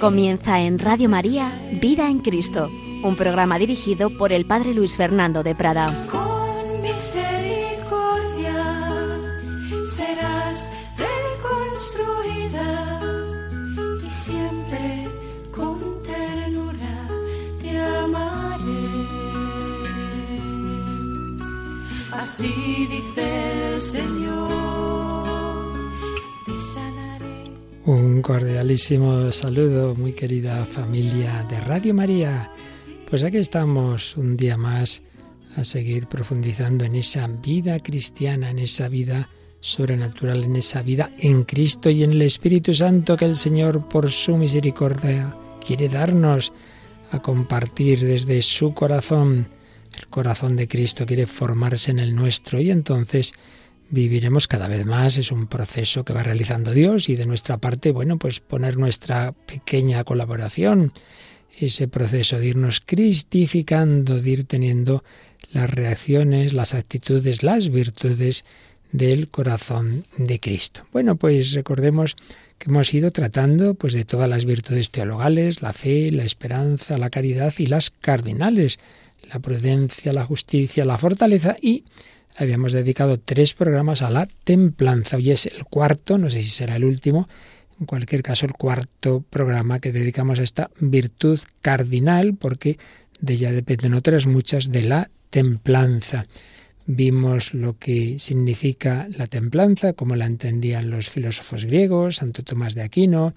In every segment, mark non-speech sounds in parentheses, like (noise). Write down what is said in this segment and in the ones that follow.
Comienza en Radio María Vida en Cristo, un programa dirigido por el Padre Luis Fernando de Prada. Cordialísimo saludo, muy querida familia de Radio María. Pues aquí estamos un día más a seguir profundizando en esa vida cristiana, en esa vida sobrenatural, en esa vida en Cristo y en el Espíritu Santo que el Señor por su misericordia quiere darnos a compartir desde su corazón. El corazón de Cristo quiere formarse en el nuestro y entonces viviremos cada vez más. Es un proceso que va realizando Dios y de nuestra parte, bueno, pues poner nuestra pequeña colaboración. Ese proceso de irnos cristificando, de ir teniendo las reacciones, las actitudes, las virtudes del corazón de Cristo. Bueno, pues recordemos que hemos ido tratando pues de todas las virtudes teologales, la fe, la esperanza, la caridad y las cardinales, la prudencia, la justicia, la fortaleza y habíamos dedicado tres programas a la templanza. Hoy es el cuarto, no sé si será el último, en cualquier caso el cuarto programa que dedicamos a esta virtud cardinal, porque de ella dependen otras muchas de la templanza. Vimos lo que significa la templanza, como la entendían los filósofos griegos, Santo Tomás de Aquino,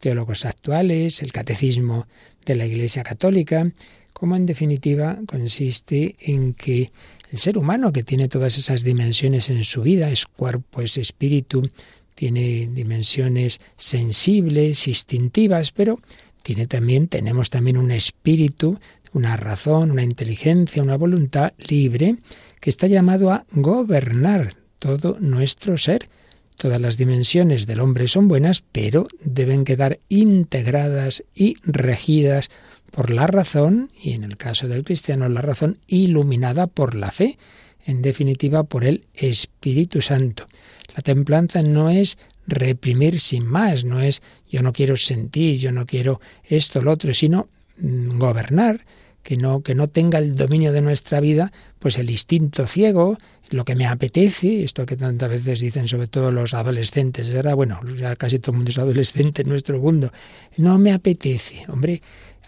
teólogos actuales, el catecismo de la Iglesia Católica, como en definitiva consiste en que el ser humano que tiene todas esas dimensiones en su vida, es cuerpo, es espíritu, tiene dimensiones sensibles, instintivas, pero tiene también, tenemos también un espíritu, una razón, una inteligencia, una voluntad libre que está llamado a gobernar todo nuestro ser. Todas las dimensiones del hombre son buenas, pero deben quedar integradas y regidas por la razón, y en el caso del cristiano la razón iluminada por la fe, en definitiva por el Espíritu Santo. La templanza no es reprimir sin más, no es yo no quiero sentir, yo no quiero esto, lo otro, sino mm, gobernar, que no, que no tenga el dominio de nuestra vida, pues el instinto ciego, lo que me apetece, esto que tantas veces dicen sobre todo los adolescentes, ¿verdad? Bueno, ya casi todo el mundo es adolescente en nuestro mundo. No me apetece, hombre,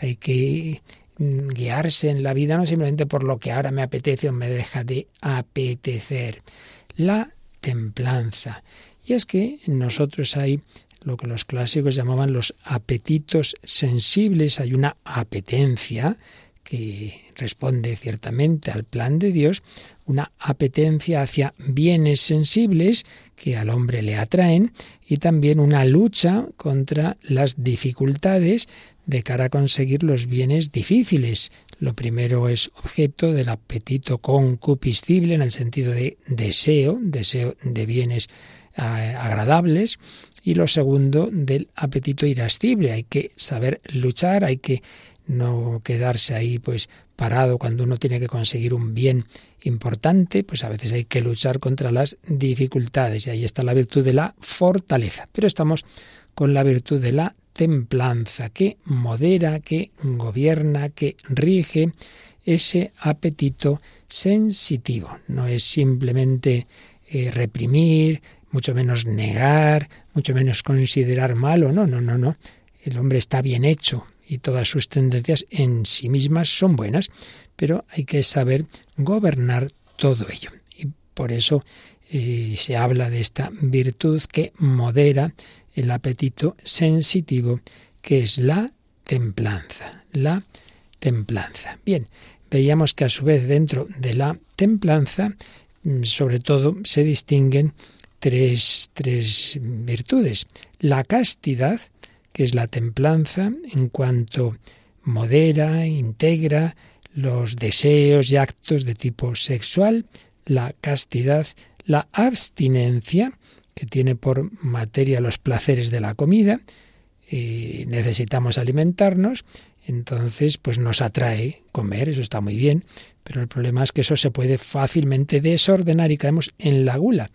hay que mm, guiarse en la vida no simplemente por lo que ahora me apetece o me deja de apetecer. La templanza. Y es que en nosotros hay lo que los clásicos llamaban los apetitos sensibles, hay una apetencia que responde ciertamente al plan de Dios, una apetencia hacia bienes sensibles que al hombre le atraen y también una lucha contra las dificultades de cara a conseguir los bienes difíciles. Lo primero es objeto del apetito concupiscible en el sentido de deseo, deseo de bienes agradables, y lo segundo del apetito irascible. Hay que saber luchar, hay que no quedarse ahí pues parado cuando uno tiene que conseguir un bien importante, pues a veces hay que luchar contra las dificultades y ahí está la virtud de la fortaleza. Pero estamos con la virtud de la templanza que modera, que gobierna, que rige ese apetito sensitivo. No es simplemente eh, reprimir, mucho menos negar, mucho menos considerar malo, no, no, no, no. El hombre está bien hecho y todas sus tendencias en sí mismas son buenas, pero hay que saber gobernar todo ello. Y por eso eh, se habla de esta virtud que modera el apetito sensitivo, que es la templanza. La templanza. Bien, veíamos que a su vez dentro de la templanza, mm, sobre todo, se distinguen tres, tres virtudes. La castidad, que es la templanza, en cuanto modera, integra los deseos y actos de tipo sexual, la castidad, la abstinencia, que tiene por materia los placeres de la comida, y necesitamos alimentarnos, Entonces, pues nos atrae comer, eso está muy bien, pero el problema es que eso se puede fácilmente desordenar y caemos en la gula.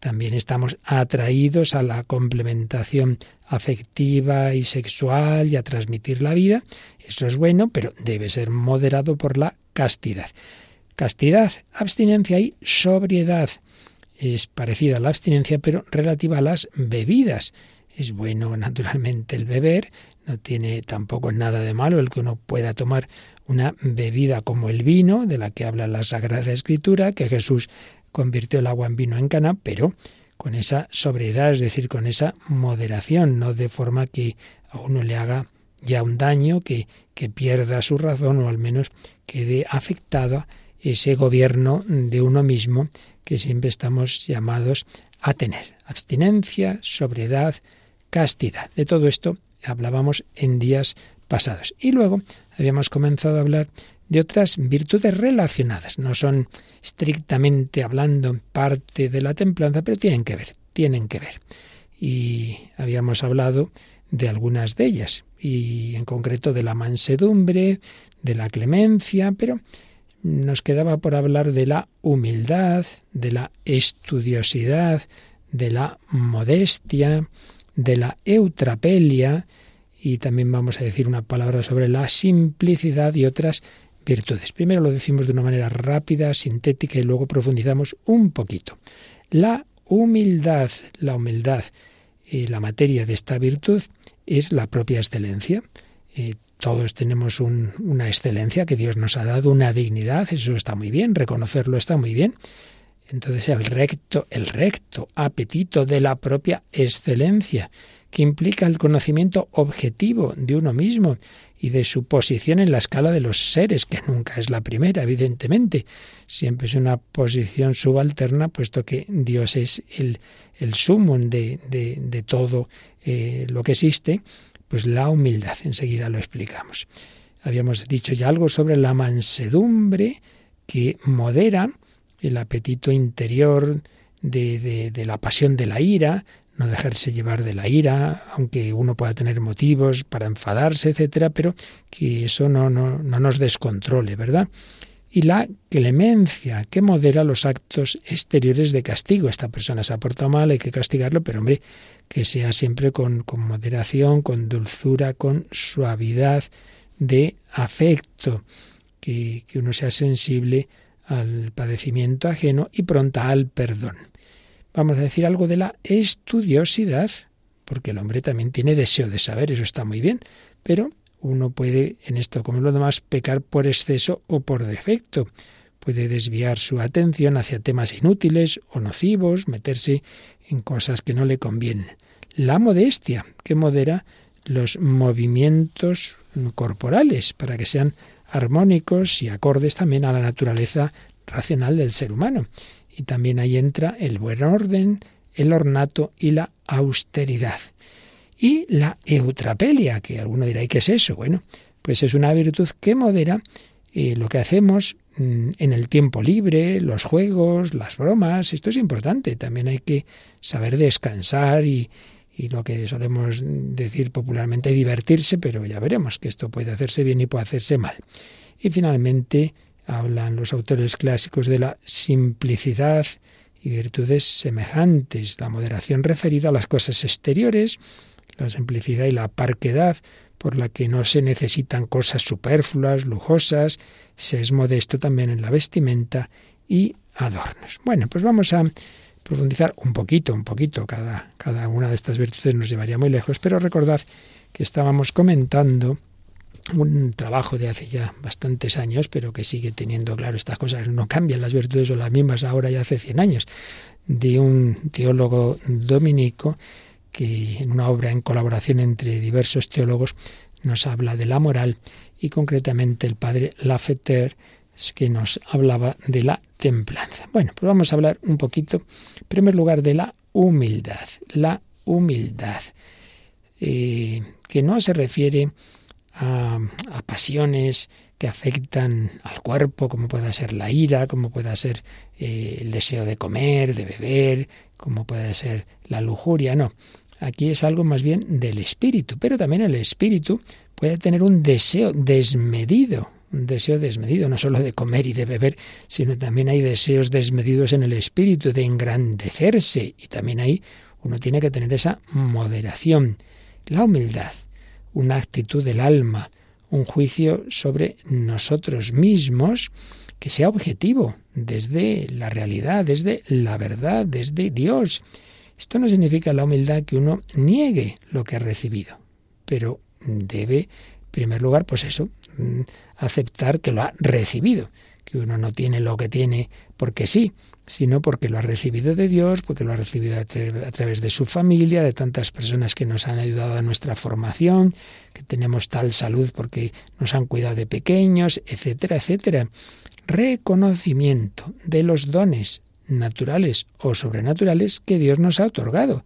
También estamos atraídos a la complementación afectiva y sexual y a transmitir la vida. Eso es bueno, pero debe ser moderado por la castidad. Castidad, abstinencia y sobriedad. Es parecida a la abstinencia, pero relativa a las bebidas. Es bueno, (laughs) naturalmente, el beber, no tiene tampoco nada de malo el que uno pueda tomar una bebida como el vino, de la que habla la Sagrada Escritura, que Jesús convirtió el agua en vino en cana, pero con esa sobriedad, es decir, con esa moderación, no de forma que a uno le haga ya un daño, que, que pierda su razón o al menos quede afectada ese gobierno de uno mismo que siempre estamos llamados a tener. Abstinencia, sobriedad, castidad. De todo esto hablábamos en días pasados. Y luego habíamos comenzado a hablar de otras virtudes relacionadas. No son estrictamente hablando parte de la templanza, pero tienen que ver, tienen que ver. Y habíamos hablado de algunas de ellas, y en concreto de la mansedumbre, de la clemencia, pero nos quedaba por hablar de la humildad, de la estudiosidad, de la modestia, de la eutrapelia, y también vamos a decir una palabra sobre la simplicidad y otras virtudes. Primero lo decimos de una manera rápida, sintética y luego profundizamos un poquito. La humildad, la humildad, y la materia de esta virtud es la propia excelencia. Eh, todos tenemos una excelencia que Dios nos ha dado, una dignidad, eso está muy bien, reconocerlo está muy bien. Entonces el recto, el recto apetito de la propia excelencia que implica el conocimiento objetivo de uno mismo y de su posición en la escala de los seres, que nunca es la primera, evidentemente. Siempre es una posición subalterna, puesto que Dios es el, el sumum de, de, todo eh, lo que existe, pues la humildad, enseguida lo explicamos. Habíamos dicho ya algo sobre la mansedumbre que modera el apetito interior de, de, la pasión de la ira, no dejarse llevar de la ira, aunque uno pueda tener motivos para enfadarse, etcétera, pero que eso no, no, no nos descontrole, ¿verdad? Y la clemencia, que modera los actos exteriores de castigo. Esta persona se ha portado mal, hay que castigarlo, pero hombre, que sea siempre con, con moderación, con dulzura, con suavidad de afecto, que, que uno sea sensible al padecimiento ajeno y pronta al perdón vamos a decir algo de la estudiosidad, porque el hombre también tiene deseo de saber, eso está muy bien, pero uno puede, en esto como en lo demás, pecar por exceso o por defecto. Puede desviar su atención hacia temas inútiles o nocivos, meterse en cosas que no le convienen. La modestia, que modera los movimientos corporales para que sean armónicos y acordes también a la naturaleza racional del ser humano. Y también ahí entra el buen orden, el ornato y la austeridad. Y la eutrapelia, que alguno dirá, ¿y qué es eso? Bueno, pues es una virtud que modera eh, lo que hacemos mm, en el tiempo libre, los juegos, las bromas. Esto es importante. También hay que saber descansar y, y lo que solemos decir popularmente divertirse, pero ya veremos que esto puede hacerse bien y puede hacerse mal. Y finalmente, hablan los autores clásicos de la simplicidad y virtudes semejantes, la moderación referida a las cosas exteriores, la simplicidad y la parquedad, por la que no se necesitan cosas superfluas, lujosas, se es modesto también en la vestimenta y adornos. Bueno, pues vamos a profundizar un poquito, un poquito, cada, cada una de estas virtudes nos llevaría muy lejos, pero recordad que estábamos comentando un trabajo de hace ya bastantes años, pero que sigue teniendo claro estas cosas, no cambian las virtudes o las mismas ahora ya hace 100 años, de un teólogo dominico que en una obra en colaboración entre diversos teólogos nos habla de la moral y concretamente el padre Lafeter que nos hablaba de la templanza. Bueno, pues vamos a hablar un poquito, en primer lugar, de la humildad. La humildad, eh, que no se refiere a, pasiones que afectan al cuerpo, como pueda ser la ira, como pueda ser eh, el deseo de comer, de beber, como pueda ser la lujuria, no. Aquí es algo más bien del espíritu, pero también el espíritu puede tener un deseo desmedido, un deseo desmedido, no solo de comer y de beber, sino también hay deseos desmedidos en el espíritu, de engrandecerse, y también ahí uno tiene que tener esa moderación. La humildad, una actitud del alma, un juicio sobre nosotros mismos que sea objetivo, desde la realidad, desde la verdad, desde Dios. Esto no significa la humildad que uno niegue lo que ha recibido, pero debe, en primer lugar, pues eso, mm, aceptar que lo ha recibido, que uno no tiene lo que tiene porque sí, sino porque lo ha recibido de Dios, porque lo ha recibido a, través de su familia, de tantas personas que nos han ayudado a nuestra formación, que tenemos tal salud porque nos han cuidado de pequeños, etcétera, etcétera. Reconocimiento de los dones naturales o sobrenaturales que Dios nos ha otorgado.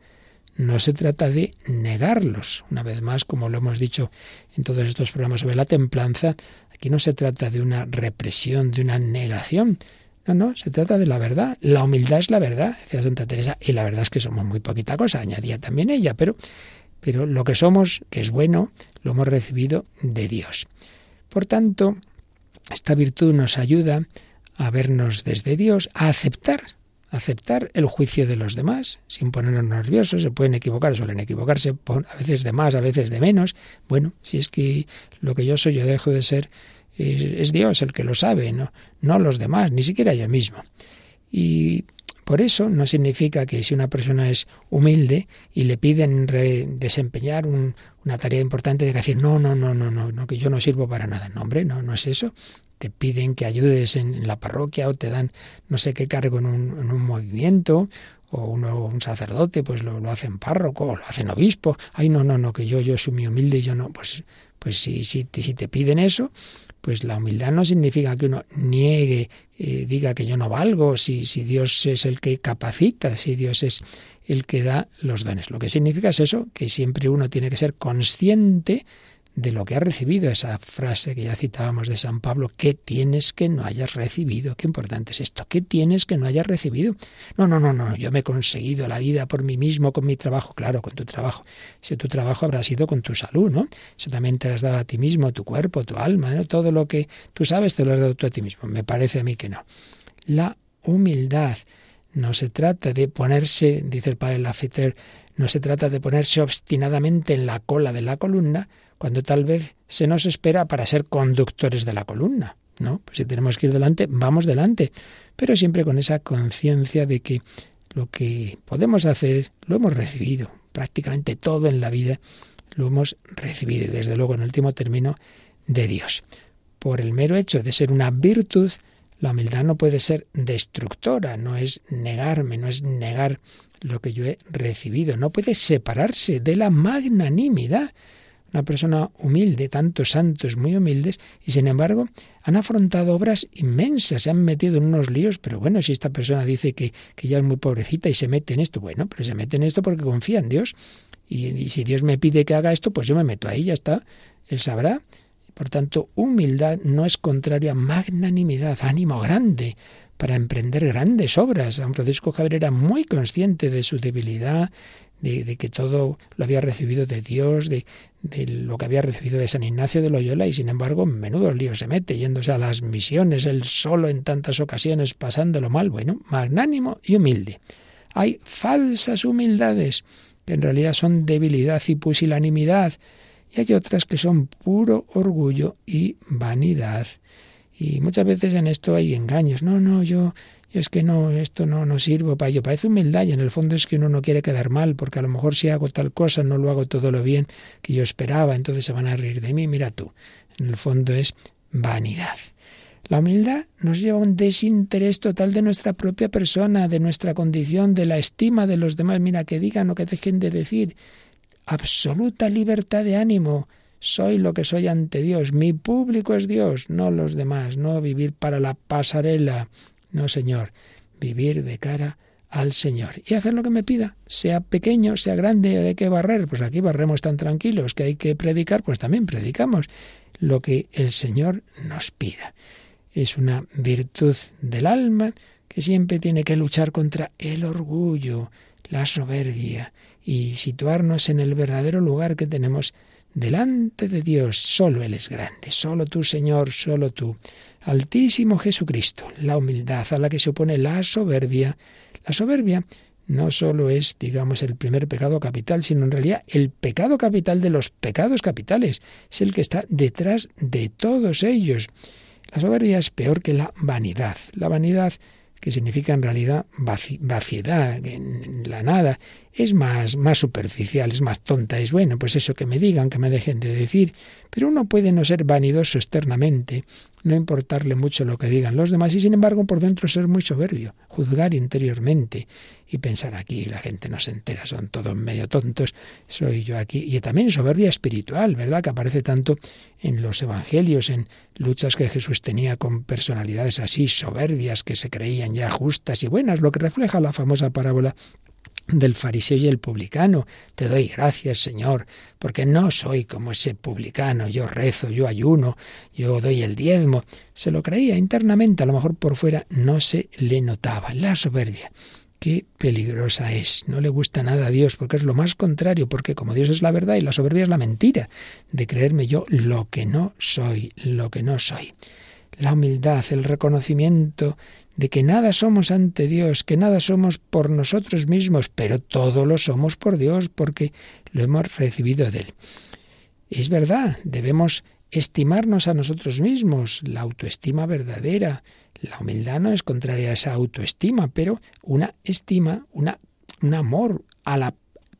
No se trata de negarlos. Una vez más, como lo hemos dicho en todos estos programas sobre la templanza, aquí no se trata de una represión, de una negación, no, no, se trata de la verdad. La humildad es la verdad, decía Santa Teresa, y la verdad es que somos muy poquita cosa, añadía también ella, pero, pero lo que somos, que es bueno, lo hemos recibido de Dios. Por tanto, esta virtud nos ayuda a vernos desde Dios, a aceptar, aceptar el juicio de los demás, sin ponernos nerviosos, se pueden equivocar, suelen equivocarse a veces de más, a veces de menos. Bueno, si es que lo que yo soy, yo dejo de ser es, Dios el que lo sabe, ¿no? no los demás, ni siquiera yo mismo. Y por eso no significa que si una persona es humilde y le piden desempeñar una tarea importante, de decir, no, no, no, no, no, no, que yo no sirvo para nada. No, hombre, no, no es eso. Te piden que ayudes en, la parroquia o te dan no sé qué cargo en un, en un movimiento o uno, un sacerdote, pues lo, lo hacen párroco o lo hacen obispo. Ay, no, no, no, que yo, yo soy muy humilde y yo no. Pues, pues si, si, si te piden eso, pues la humildad no significa que uno niegue, eh, diga que yo no valgo, si, si Dios es el que capacita, si Dios es el que da los dones. Lo que significa es eso, que siempre uno tiene que ser consciente de lo que ha recibido, esa frase que ya citábamos de San Pablo, ¿qué tienes que no hayas recibido? Qué importante es esto, ¿qué tienes que no hayas recibido? No, no, no, no, yo me he conseguido la vida por mí mismo, con mi trabajo, claro, con tu trabajo. Si tu trabajo habrá sido con tu salud, ¿no? Eso también te has dado a ti mismo, tu cuerpo, tu alma, ¿no? Todo lo que tú sabes te lo has dado tú a ti mismo. Me parece a mí que no. La humildad. No se trata de ponerse, dice el padre Lafeter, no se trata de ponerse obstinadamente en la cola de la columna, cuando tal vez se nos espera para ser conductores de la columna. ¿no? Pues si tenemos que ir delante, vamos delante, pero siempre con esa conciencia de que lo que podemos hacer lo hemos recibido, prácticamente todo en la vida lo hemos recibido y desde luego en último término de Dios. Por el mero hecho de ser una virtud, la humildad no puede ser destructora, no es negarme, no es negar lo que yo he recibido, no puede separarse de la magnanimidad una persona humilde, tantos santos muy humildes, y sin embargo han afrontado obras inmensas, se han metido en unos líos, pero bueno, si esta persona dice que, que ya es muy pobrecita y se mete en esto, bueno, pero se mete en esto porque confía en Dios. Y, y si Dios me pide que haga esto, pues yo me meto ahí, ya está. Él sabrá. Por tanto, humildad no es contrario a magnanimidad, ánimo grande para emprender grandes obras. San Francisco Javier era muy consciente de su debilidad, de, que todo lo había recibido de Dios, de, de, lo que había recibido de San Ignacio de Loyola, y sin embargo, menudo lío se mete, yéndose a las misiones, él solo en tantas ocasiones, pasándolo mal. Bueno, magnánimo y humilde. Hay falsas humildades, que en realidad son debilidad y pusilanimidad, y hay otras que son puro orgullo y vanidad. Y muchas veces en esto hay engaños. No, no, yo, es que no, esto no, no sirvo para ello. Parece humildad y en el fondo es que uno no quiere quedar mal, porque a lo mejor si hago tal cosa no lo hago todo lo bien que yo esperaba, entonces se van a reír de mí. Mira tú, en el fondo es vanidad. La humildad nos lleva a un desinterés total de nuestra propia persona, de nuestra condición, de la estima de los demás. Mira, que digan o que dejen de decir. Absoluta libertad de ánimo. Soy lo que soy ante Dios. Mi público es Dios, no los demás. No vivir para la pasarela, no, Señor, vivir de cara al Señor y hacer lo que me pida, sea pequeño, sea grande, hay que barrer, pues aquí barremos tan tranquilos, que hay que predicar, pues también predicamos lo que el Señor nos pida. Es una virtud del alma que siempre tiene que luchar contra el orgullo, la soberbia y situarnos en el verdadero lugar que tenemos delante de Dios. Solo Él es grande, solo tú, Señor, solo tú. Altísimo Jesucristo, la humildad a la que se opone la soberbia. La soberbia no solo es, digamos, el primer pecado capital, sino en realidad el pecado capital de los pecados capitales. Es el que está detrás de todos ellos. La soberbia es peor que la vanidad. La vanidad que significa en realidad vaciedad, en la nada, es más, más superficial, es más tonta, es bueno, pues eso que me digan, que me dejen de decir, pero uno puede no ser vanidoso externamente, no importarle mucho lo que digan los demás y sin embargo por dentro ser muy soberbio, juzgar interiormente y pensar aquí la gente no se entera, son todos medio tontos, soy yo aquí. Y también soberbia espiritual, ¿verdad? Que aparece tanto en los evangelios, en luchas que Jesús tenía con personalidades así soberbias que se creían ya justas y buenas, lo que refleja la famosa parábola del fariseo y el publicano. Te doy gracias, Señor, porque no soy como ese publicano. Yo rezo, yo ayuno, yo doy el diezmo. Se lo creía internamente, a lo mejor por fuera no se le notaba. La soberbia. Qué peligrosa es. No le gusta nada a Dios porque es lo más contrario, porque como Dios es la verdad y la soberbia es la mentira, de creerme yo lo que no soy, lo que no soy. La humildad, el reconocimiento de que nada somos ante Dios, que nada somos por nosotros mismos, pero todo lo somos por Dios porque lo hemos recibido de Él. Es verdad, debemos estimarnos a nosotros mismos, la autoestima verdadera. La humildad no es contraria a esa autoestima, pero una estima, una, un amor a la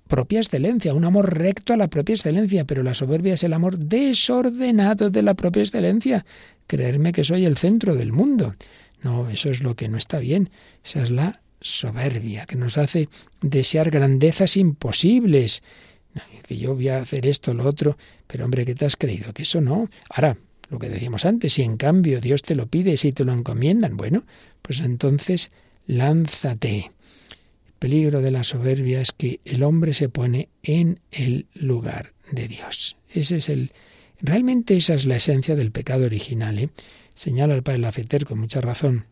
propia excelencia, un amor recto a la propia excelencia, pero la soberbia es el amor desordenado de la propia excelencia, creerme que soy el centro del mundo. No, eso es lo que no está bien. Esa es la soberbia que nos hace desear grandezas imposibles. Que yo voy a hacer esto, lo otro, pero hombre, ¿qué te has creído? Que eso no. Ahora, lo que decíamos antes, si en cambio Dios te lo pide, si te lo encomiendan, bueno, pues entonces lánzate. El peligro de la soberbia es que el hombre se pone en el lugar de Dios. Ese es el. Realmente esa es la esencia del pecado original. ¿eh? Señala el padre Lafeter con mucha razón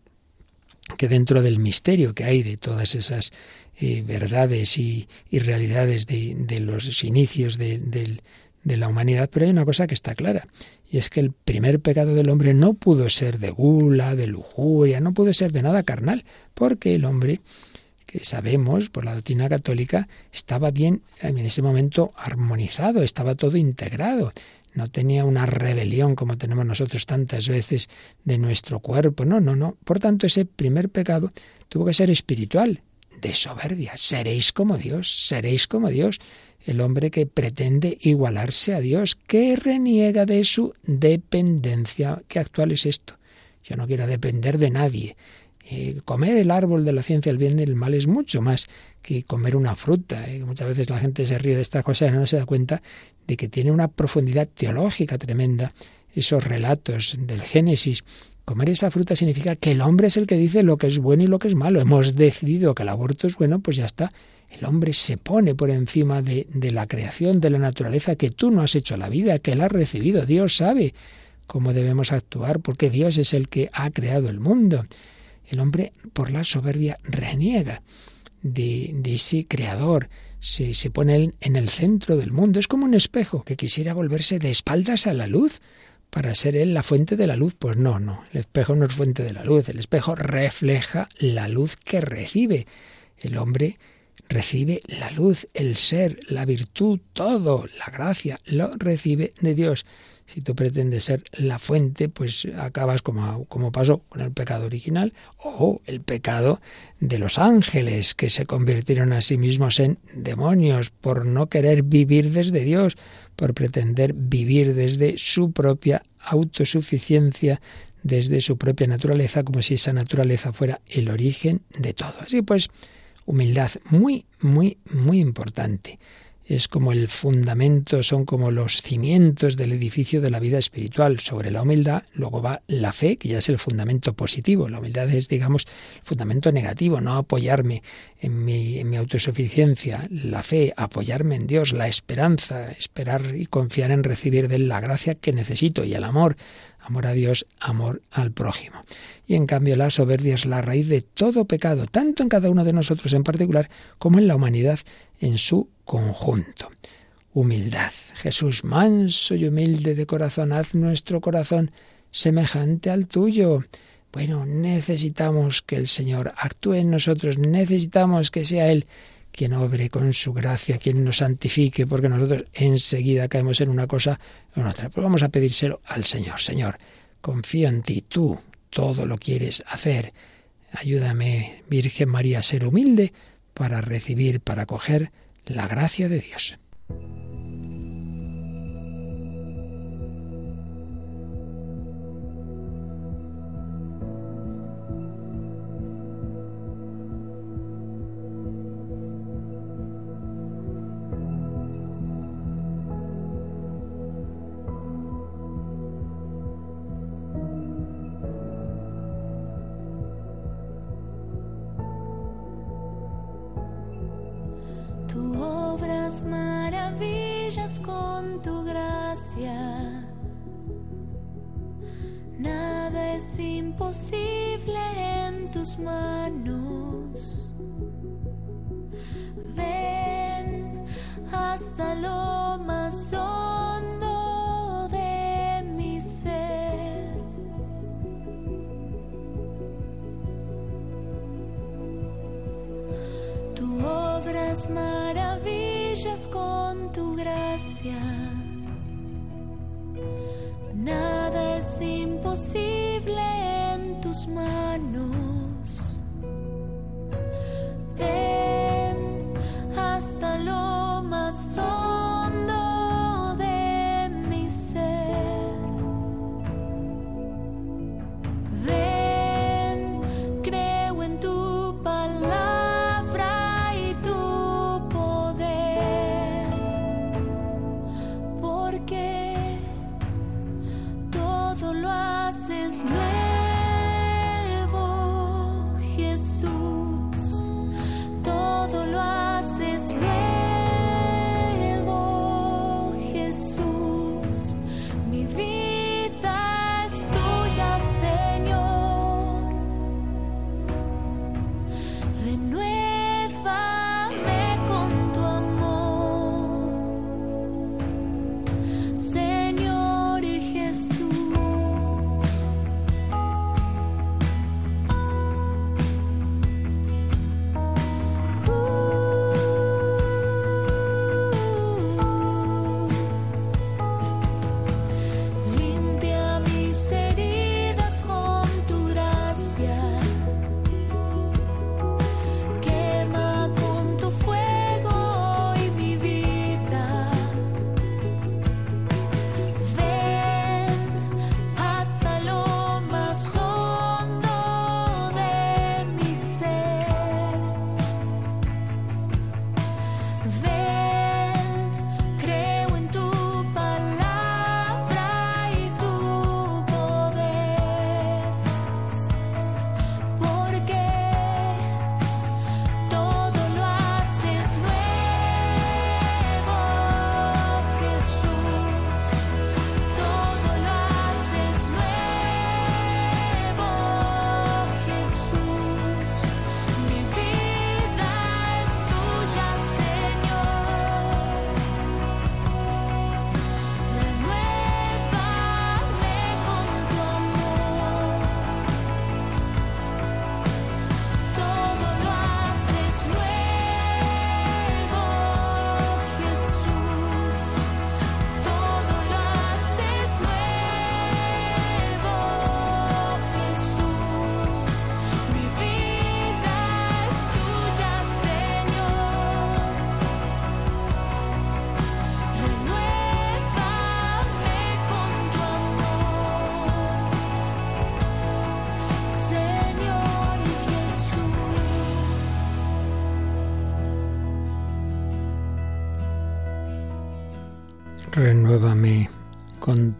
que dentro del misterio que hay de todas esas eh, verdades y, realidades de, los inicios de, de, la humanidad, pero hay una cosa que está clara, y es que el primer pecado del hombre no pudo ser de gula, de lujuria, no pudo ser de nada carnal, porque el hombre, que sabemos por la doctrina católica, estaba bien en ese momento armonizado, estaba todo integrado no tenía una rebelión como tenemos nosotros tantas veces de nuestro cuerpo. No, no, no. Por tanto, ese primer pecado tuvo que ser espiritual, de soberbia. Seréis como Dios, seréis como Dios. El hombre que pretende igualarse a Dios, que reniega de su dependencia. ¿Qué actual es esto? Yo no quiero depender de nadie. Eh, comer el árbol de la ciencia del bien y del mal es mucho más que comer una fruta. Eh. Muchas veces la gente se ríe de esta cosa y no se da cuenta de que tiene una profundidad teológica tremenda esos relatos del Génesis. Comer esa fruta significa que el hombre es el que dice lo que es bueno y lo que es malo. Hemos decidido que el aborto es bueno, pues ya está. El hombre se pone por encima de, de la creación, de la naturaleza, que tú no has hecho la vida, que él ha recibido. Dios sabe cómo debemos actuar, porque Dios es el que ha creado el mundo. El hombre, por la soberbia, reniega de, ese creador, se, se pone en el centro del mundo. Es como un espejo que quisiera volverse de espaldas a la luz para ser él la fuente de la luz. Pues no, no, el espejo no es fuente de la luz, el espejo refleja la luz que recibe. El hombre recibe la luz, el ser, la virtud, todo, la gracia, lo recibe de Dios. Si tú pretendes ser la fuente, pues acabas como, como pasó con el pecado original o el pecado de los ángeles que se convirtieron a sí mismos en demonios por no querer vivir desde Dios, por pretender vivir desde su propia autosuficiencia, desde su propia naturaleza, como si esa naturaleza fuera el origen de todo. Así pues, humildad muy, muy, muy importante es como el fundamento, son como los cimientos del edificio de la vida espiritual. Sobre la humildad, luego va la fe, que ya es el fundamento positivo. La humildad es, digamos, el fundamento negativo, no apoyarme en mi, en mi autosuficiencia. La fe, apoyarme en Dios, la esperanza, esperar y confiar en recibir de Él la gracia que necesito y el amor. Amor a Dios, amor al prójimo. Y en cambio la soberbia es la raíz de todo pecado, tanto en cada uno de nosotros en particular como en la humanidad en su conjunto. humildad. Jesús, manso y humilde de corazón, haz nuestro corazón semejante al tuyo. Bueno, necesitamos que el Señor actúe en nosotros, necesitamos que sea Él quien obre con su gracia, quien nos santifique, porque nosotros enseguida caemos en una cosa o en otra. Pero vamos a pedírselo al Señor. Señor, confío en ti, tú todo lo quieres hacer. Ayúdame, Virgen María, a ser humilde para recibir, para acoger la gracia de Dios. Tu gracia. Nada es imposible en tus manos. Ven hasta lo más hondo de mi ser. Tu obra es maravillas con tu gracia. Nada es imposible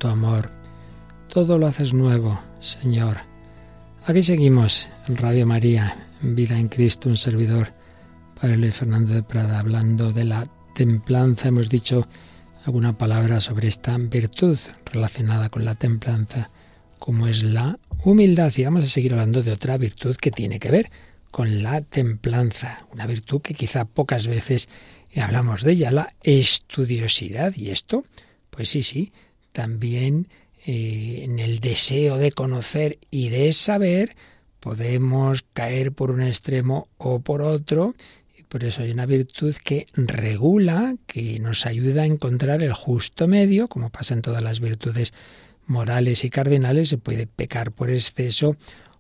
tu amor. Todo lo haces nuevo, Señor. Aquí seguimos en Radio María, Vida en Cristo, un servidor, Padre Luis Fernando de Prada, hablando de la templanza. Hemos dicho alguna palabra sobre esta virtud relacionada con la templanza, como es la humildad. Y vamos a seguir hablando de otra virtud que tiene que ver con la templanza, una virtud que quizá pocas veces hablamos de ella, la estudiosidad. Y esto, pues sí, sí, también eh, en el deseo de conocer y de saber podemos caer por un extremo o por otro. Y por eso hay una virtud que regula, que nos ayuda a encontrar el justo medio, como pasa en todas las virtudes morales y cardinales, se puede pecar por exceso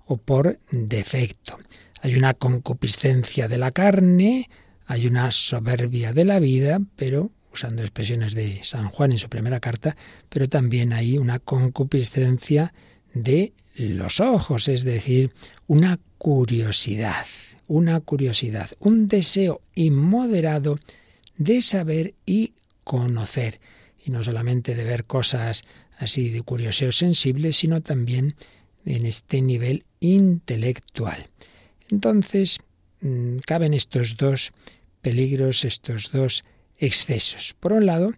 o por defecto. Hay una concupiscencia de la carne, hay una soberbia de la vida, pero usando expresiones de San Juan en su primera carta, pero también hay una concupiscencia de los ojos, es decir, una curiosidad, una curiosidad, un deseo inmoderado de saber y conocer. Y no solamente de ver cosas así de curioseo sensible, sino también en este nivel intelectual. Entonces, mm, caben estos dos peligros, estos dos excesos. Por un lado,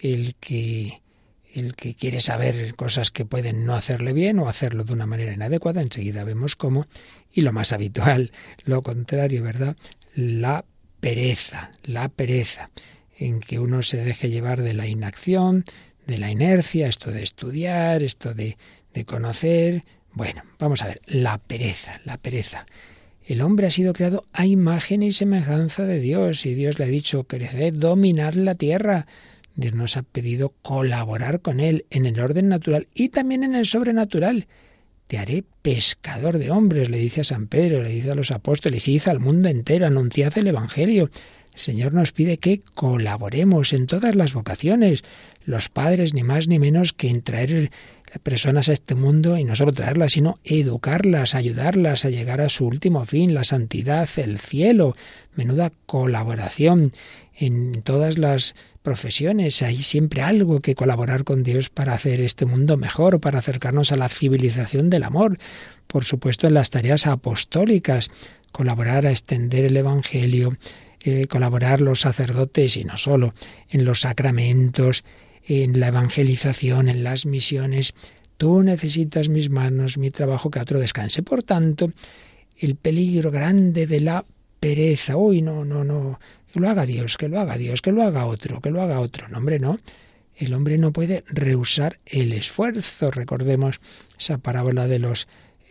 el que el que quiere saber cosas que pueden no hacerle bien o hacerlo de una manera inadecuada, enseguida vemos cómo, y lo más habitual, lo contrario, ¿verdad? La pereza, la pereza, en que uno se deje llevar de la inacción, de la inercia, esto de estudiar, esto de, de conocer. Bueno, vamos a ver, la pereza, la pereza. El hombre ha sido creado a imagen y semejanza de Dios, y Dios le ha dicho, creced, dominar la tierra. Dios nos ha pedido colaborar con Él en el orden natural y también en el sobrenatural. Te haré pescador de hombres, le dice a San Pedro, le dice a los apóstoles, y dice al mundo entero, anunciad el Evangelio. El Señor nos pide que colaboremos en todas las vocaciones, los padres ni más ni menos que en traer personas a este mundo y no solo traerlas, sino educarlas, ayudarlas a llegar a su último fin, la santidad, el cielo. Menuda colaboración en todas las profesiones. Hay siempre algo que colaborar con Dios para hacer este mundo mejor, para acercarnos a la civilización del amor. Por supuesto, en las tareas apostólicas, colaborar a extender el Evangelio, eh, colaborar los sacerdotes y no solo, en los sacramentos, en la evangelización, en las misiones. Tú necesitas mis manos, mi trabajo, que otro descanse. Por tanto, el peligro grande de la pereza, uy, no, no, no, que lo haga Dios, que lo haga Dios, que lo haga otro, que lo haga otro. No, hombre, no. El hombre no puede rehusar el esfuerzo. Recordemos esa parábola de los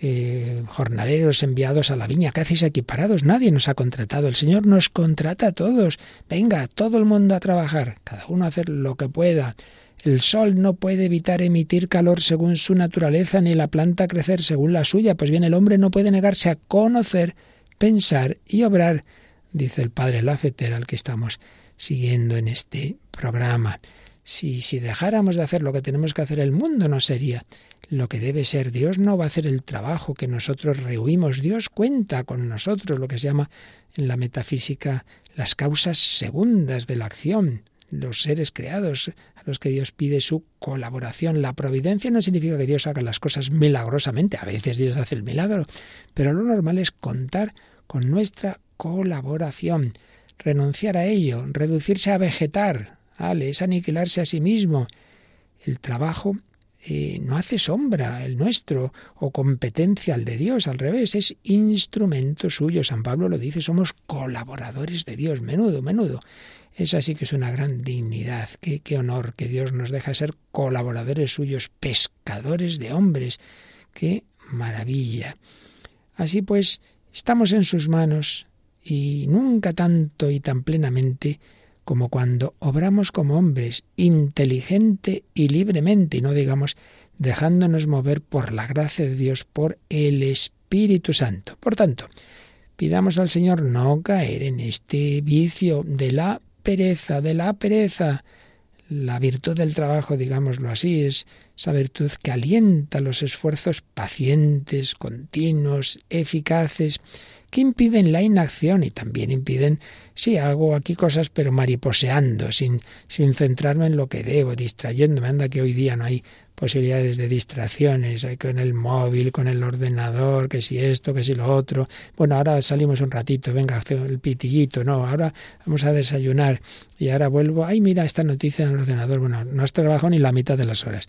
eh, jornaleros enviados a la viña. ¿Qué hacéis aquí parados? Nadie nos ha contratado. El Señor nos contrata a todos. Venga, todo el mundo a trabajar, cada uno a hacer lo que pueda. El sol no puede evitar emitir calor según su naturaleza, ni la planta crecer según la suya. Pues bien, el hombre no puede negarse a conocer, pensar y obrar, dice el padre Lafeter al que estamos siguiendo en este programa. Si, si dejáramos de hacer lo que tenemos que hacer, el mundo no sería lo que debe ser. Dios no va a hacer el trabajo que nosotros rehuimos. Dios cuenta con nosotros, lo que se llama en la metafísica las causas segundas de la acción, los seres creados a los que Dios pide su colaboración. La providencia no significa que Dios haga las cosas milagrosamente, a veces Dios hace el milagro, pero lo normal es contar con nuestra colaboración, renunciar a ello, reducirse a vegetar, ¿vale? es aniquilarse a sí mismo. El trabajo eh, no hace sombra el nuestro o competencia al de Dios, al revés, es instrumento suyo. San Pablo lo dice, somos colaboradores de Dios, menudo, menudo. Es así que es una gran dignidad, qué, qué honor que Dios nos deja ser colaboradores suyos, pescadores de hombres. Qué maravilla. Así pues, estamos en sus manos y nunca tanto y tan plenamente como cuando obramos como hombres, inteligente y libremente, y no digamos dejándonos mover por la gracia de Dios, por el Espíritu Santo. Por tanto, pidamos al Señor no caer en este vicio de la pereza, de la pereza. La virtud del trabajo, digámoslo así, es esa virtud que alienta los esfuerzos pacientes, continuos, eficaces, que impiden la inacción y también impiden, sí, hago aquí cosas, pero mariposeando, sin, sin centrarme en lo que debo, distrayéndome. Anda que hoy día no hay posibilidades de distracciones, hay con el móvil, con el ordenador, que si esto, que si lo otro. Bueno, ahora salimos un ratito, venga, el pitillito, no, ahora vamos a desayunar y ahora vuelvo, ay, mira esta noticia en el ordenador, bueno, no has trabajado ni la mitad de las horas.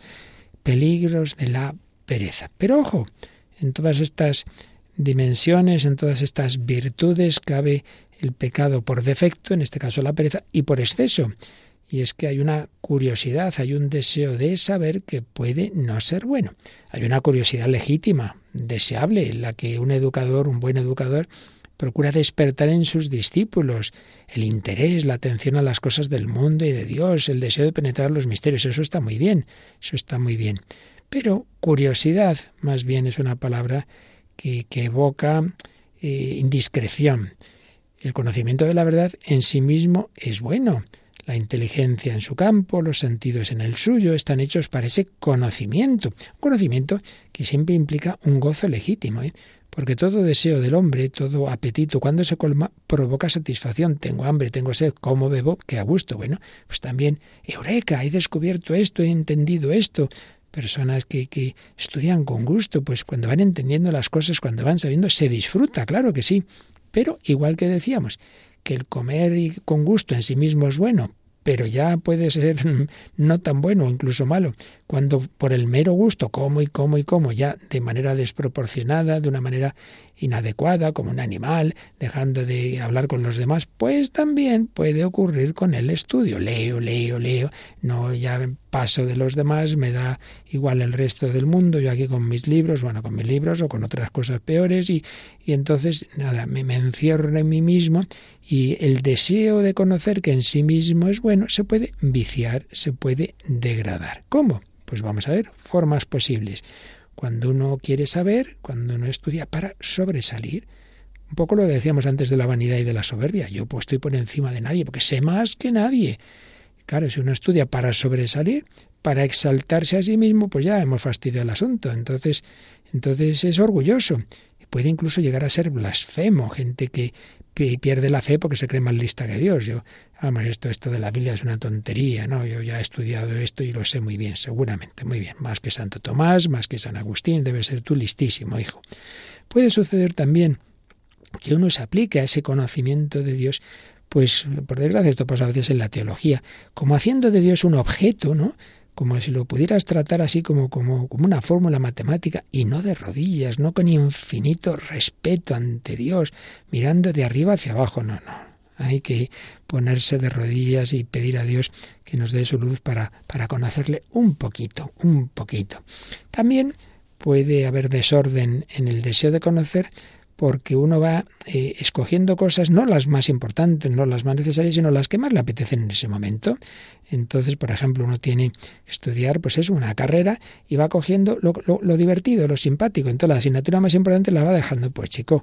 Peligros de la pereza. Pero ojo, en todas estas dimensiones, en todas estas virtudes, cabe el pecado por defecto, en este caso la pereza, y por exceso. Y es que hay una curiosidad, hay un deseo de saber que puede no ser bueno. Hay una curiosidad legítima, deseable, en la que un educador, un buen educador, procura despertar en sus discípulos el interés, la atención a las cosas del mundo y de Dios, el deseo de penetrar los misterios. Eso está muy bien, eso está muy bien. Pero curiosidad, más bien, es una palabra que, evoca eh, indiscreción. El conocimiento de la verdad en sí mismo es bueno. La inteligencia en su campo, los sentidos en el suyo, están hechos para ese conocimiento. Un conocimiento que siempre implica un gozo legítimo. ¿eh? Porque todo deseo del hombre, todo apetito, cuando se colma, provoca satisfacción. Tengo hambre, tengo sed, como bebo, que a gusto. Bueno, pues también, eureka, he descubierto esto, he entendido esto. Personas que, que estudian con gusto, pues cuando van entendiendo las cosas, cuando van sabiendo, se disfruta, claro que sí. Pero igual que decíamos, que el comer y con gusto en sí mismo es bueno, pero ya puede ser (laughs) no tan bueno, incluso malo, cuando por el mero gusto como y como y como ya de manera desproporcionada, de una manera inadecuada, como un animal, dejando de hablar con los demás, pues también puede ocurrir con el estudio. Leo, leo, leo, no ya paso de los demás, me da igual el resto del mundo, yo aquí con mis libros, bueno, con mis libros o con otras cosas peores y, y entonces nada, me, encierro en mí mismo y el deseo de conocer que en sí mismo es bueno se puede viciar, se puede degradar. ¿Cómo? Pues vamos a ver formas posibles. Cuando uno quiere saber, cuando uno estudia para sobresalir. Un poco lo decíamos antes de la vanidad y de la soberbia. Yo pues estoy por encima de nadie porque sé más que nadie. Claro, si uno estudia para sobresalir, para exaltarse a sí mismo, pues ya hemos fastidiado el asunto. Entonces, entonces es orgulloso. Puede incluso llegar a ser blasfemo, gente que pierde la fe porque se cree más lista que Dios. Yo, además, esto, esto de la Biblia es una tontería, ¿no? Yo ya he estudiado esto y lo sé muy bien, seguramente, muy bien. Más que Santo Tomás, más que San Agustín, debe ser tú listísimo, hijo. Puede suceder también que uno se aplique a ese conocimiento de Dios pues por desgracia esto pasa a veces en la teología, como haciendo de Dios un objeto, ¿no? como si lo pudieras tratar así como, como, como una fórmula matemática y no de rodillas, no con infinito respeto ante Dios, mirando de arriba hacia abajo, no, no. Hay que ponerse de rodillas y pedir a Dios que nos dé su luz para, para conocerle un poquito, un poquito. También puede haber desorden en el deseo de conocer porque uno va eh, escogiendo cosas, no las más importantes, no las más necesarias, sino las que más le apetecen en ese momento. Entonces, por ejemplo, uno tiene que estudiar, pues es una carrera y va cogiendo lo, lo, lo divertido, lo simpático. Entonces, la asignatura más importante la va dejando. Pues chico,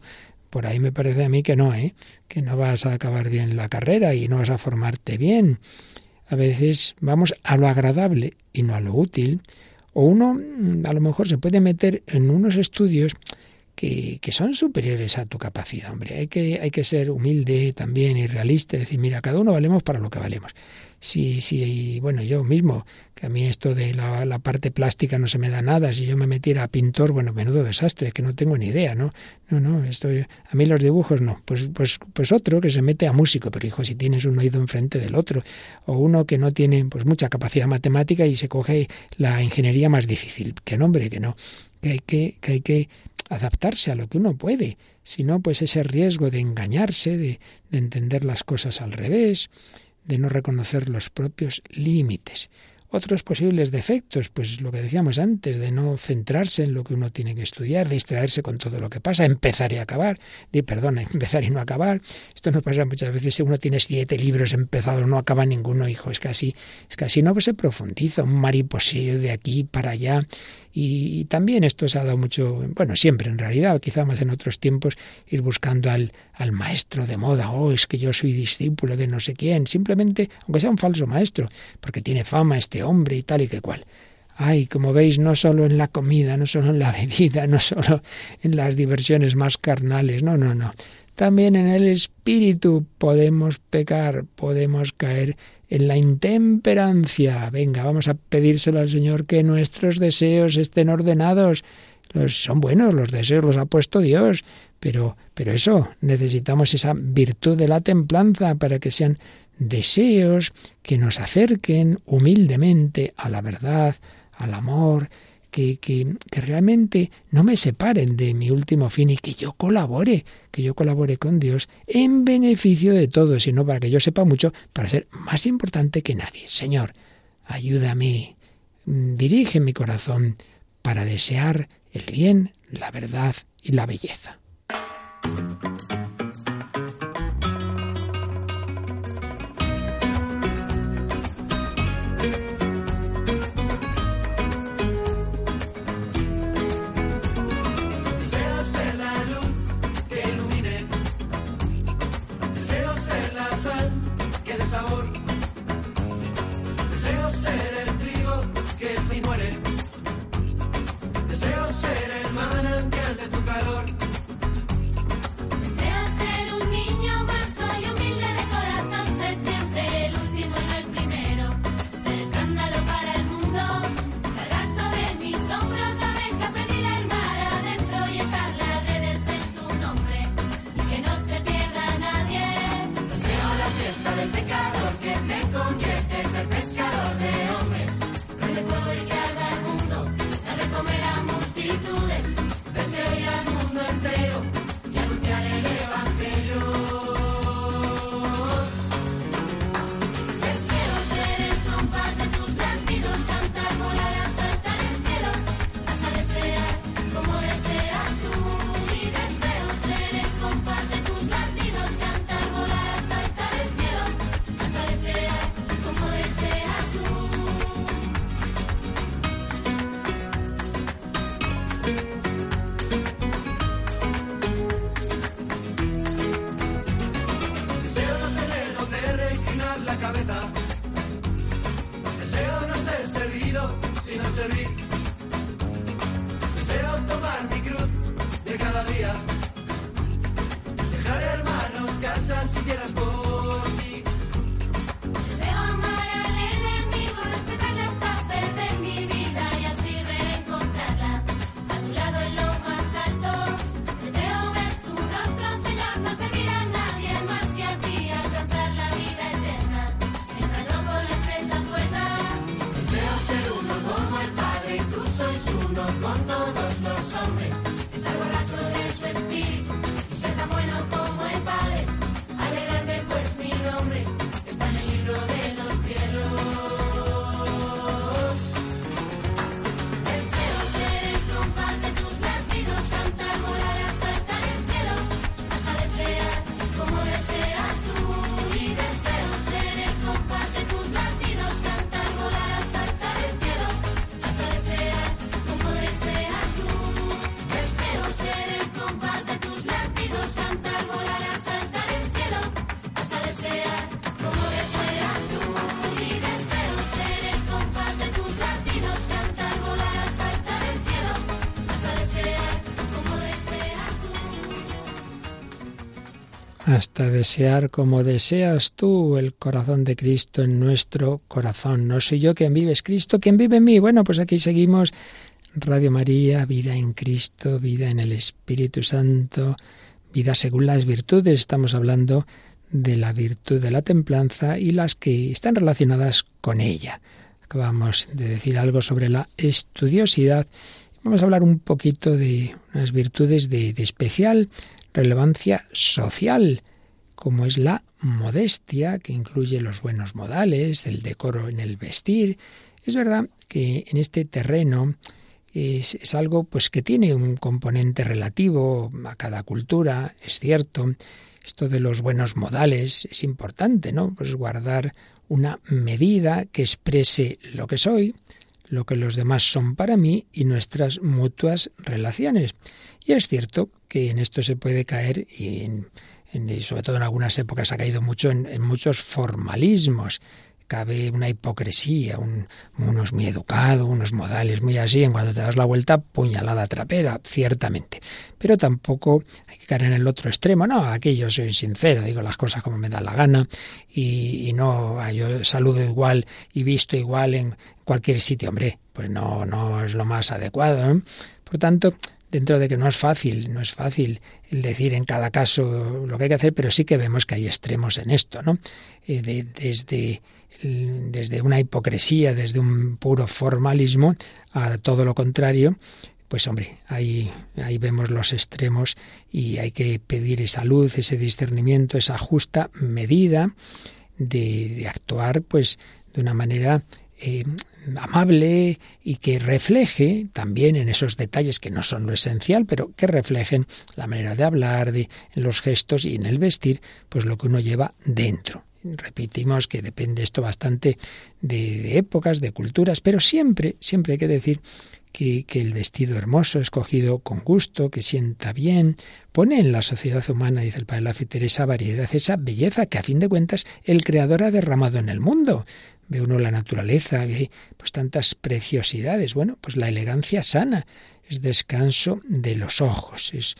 por ahí me parece a mí que no, ¿eh? que no vas a acabar bien la carrera y no vas a formarte bien. A veces vamos a lo agradable y no a lo útil. O uno mm, a lo mejor se puede meter en unos estudios que, son superiores a tu capacidad, hombre. Hay que, hay que ser humilde también y realista, decir, mira, cada uno valemos para lo que valemos. Si, si, bueno, yo mismo, que a mí esto de la, la, parte plástica no se me da nada, si yo me metiera a pintor, bueno, menudo desastre, que no tengo ni idea, ¿no? No, no, esto, a mí los dibujos no. Pues, pues, pues otro que se mete a músico, pero hijo, si tienes un oído enfrente del otro, o uno que no tiene pues mucha capacidad matemática y se coge la ingeniería más difícil, que no, hombre, que no, que hay que, que hay que adaptarse a lo que uno puede, si no, pues ese riesgo de engañarse, de, de entender las cosas al revés, de no reconocer los propios límites. Otros posibles defectos, pues lo que decíamos antes, de no centrarse en lo que uno tiene que estudiar, distraerse con todo lo que pasa, empezar y acabar, de perdona, (laughs) empezar y no acabar. Esto nos pasa muchas veces, si uno tiene siete libros empezados, no acaba ninguno, hijo, es casi, es casi no se profundiza, un mariposeo de aquí para allá. Y, y, también esto se ha dado mucho, bueno, siempre en realidad, quizá más en otros tiempos, ir buscando al, al maestro de moda, oh, es que yo soy discípulo de no sé quién, simplemente, aunque sea un falso maestro, porque tiene fama este hombre y tal y que cual. Ay, como veis, no solo en la comida, no solo en la (laughs) bebida, no solo en las diversiones más carnales, no, no, no. También en el espíritu podemos pecar, podemos caer en la intemperancia. Venga, vamos a pedírselo al Señor que nuestros deseos estén ordenados. Los, son buenos, los deseos los ha puesto Dios, pero, pero eso, necesitamos esa virtud de la templanza para que sean deseos que nos acerquen humildemente a la verdad, al amor, que, que, que, realmente no me separen de mi último fin y que yo colabore, que yo colabore con Dios en beneficio de todos, sino para que yo sepa mucho, para ser más importante que nadie. Señor, ayúdame, mm, dirige mi corazón para desear el bien, la verdad y la belleza. Hasta desear como deseas tú el corazón de Cristo en nuestro corazón. No soy yo quien vive, es Cristo quien vive en mí. Bueno, pues aquí seguimos. Radio María, vida en Cristo, vida en el Espíritu Santo, vida según las virtudes. Estamos hablando de la virtud de la templanza y las que están relacionadas con ella. Acabamos de decir algo sobre la estudiosidad. Vamos a hablar un poquito de unas virtudes de, de especial relevancia social, como es la modestia, que incluye los buenos modales, el decoro en el vestir. Es verdad que en este terreno es, algo pues que tiene un componente relativo a cada cultura, es cierto. Esto de los buenos modales es importante, ¿no? Pues guardar una medida que exprese lo que soy, lo que los demás son para mí y nuestras mutuas relaciones. Y es cierto que en esto se puede caer y, en, en, sobre todo en algunas épocas ha caído mucho en, muchos formalismos cabe una hipocresía, un, unos muy educados, unos modales muy así, en cuanto te das la vuelta, puñalada trapera, ciertamente. Pero tampoco hay que caer en el otro extremo, no, aquí yo soy sincero, digo las cosas como me da la gana y, no, yo saludo igual y visto igual en cualquier sitio, hombre, pues no, no es lo más adecuado. ¿eh? Por tanto, dentro de que no es fácil, no es fácil el decir en cada caso lo que hay que hacer, pero sí que vemos que hay extremos en esto, ¿no? Eh, de- desde, desde una hipocresía, desde un puro formalismo, a todo lo contrario, pues hombre, ahí, ahí vemos los extremos y hay que pedir esa luz, ese discernimiento, esa justa medida de, de actuar pues de una manera eh, amable y que refleje también en esos detalles que no son lo esencial, pero que reflejen la manera de hablar, de en los gestos y en el vestir, pues lo que uno lleva dentro. Repetimos que depende esto bastante de, épocas, de culturas, pero siempre, siempre hay que decir que, que, el vestido hermoso, escogido con gusto, que sienta bien, pone en la sociedad humana, dice el padre Lafiter, esa variedad, esa belleza que a fin de cuentas el Creador ha derramado en el mundo. Ve uno la naturaleza, ve pues tantas preciosidades. Bueno, pues la elegancia sana es descanso de los ojos, es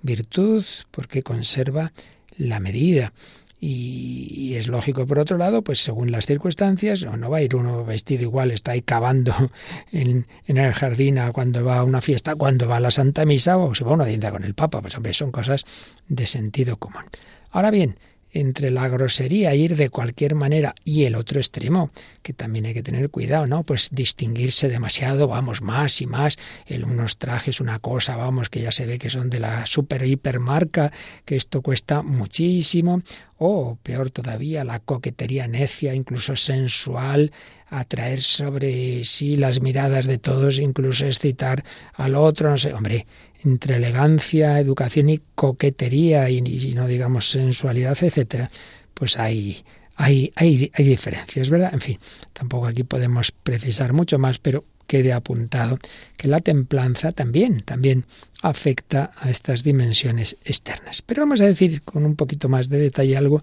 virtud porque conserva la medida. Y, es lógico, por otro lado, pues según las circunstancias, no, no va a ir uno vestido igual, está ahí cavando (laughs) en, en, el jardín a cuando va a una fiesta, cuando va a la Santa Misa o se va a una tienda con el Papa. Pues hombre, son cosas de sentido común. Ahora bien, entre la grosería, ir de cualquier manera, y el otro extremo, que también hay que tener cuidado, ¿no? Pues distinguirse demasiado, vamos, más y más, en unos trajes, una cosa, vamos, que ya se ve que son de la super hipermarca, que esto cuesta muchísimo, o peor todavía, la coquetería necia, incluso sensual, atraer sobre sí las miradas de todos, incluso excitar al otro, no sé, hombre, entre elegancia, educación y coquetería y, no digamos sensualidad, etcétera, pues hay, hay, hay, hay diferencias, ¿verdad? En fin, tampoco aquí podemos precisar mucho más, pero quede apuntado que la templanza también, también afecta a estas dimensiones externas. Pero vamos a decir con un poquito más de detalle algo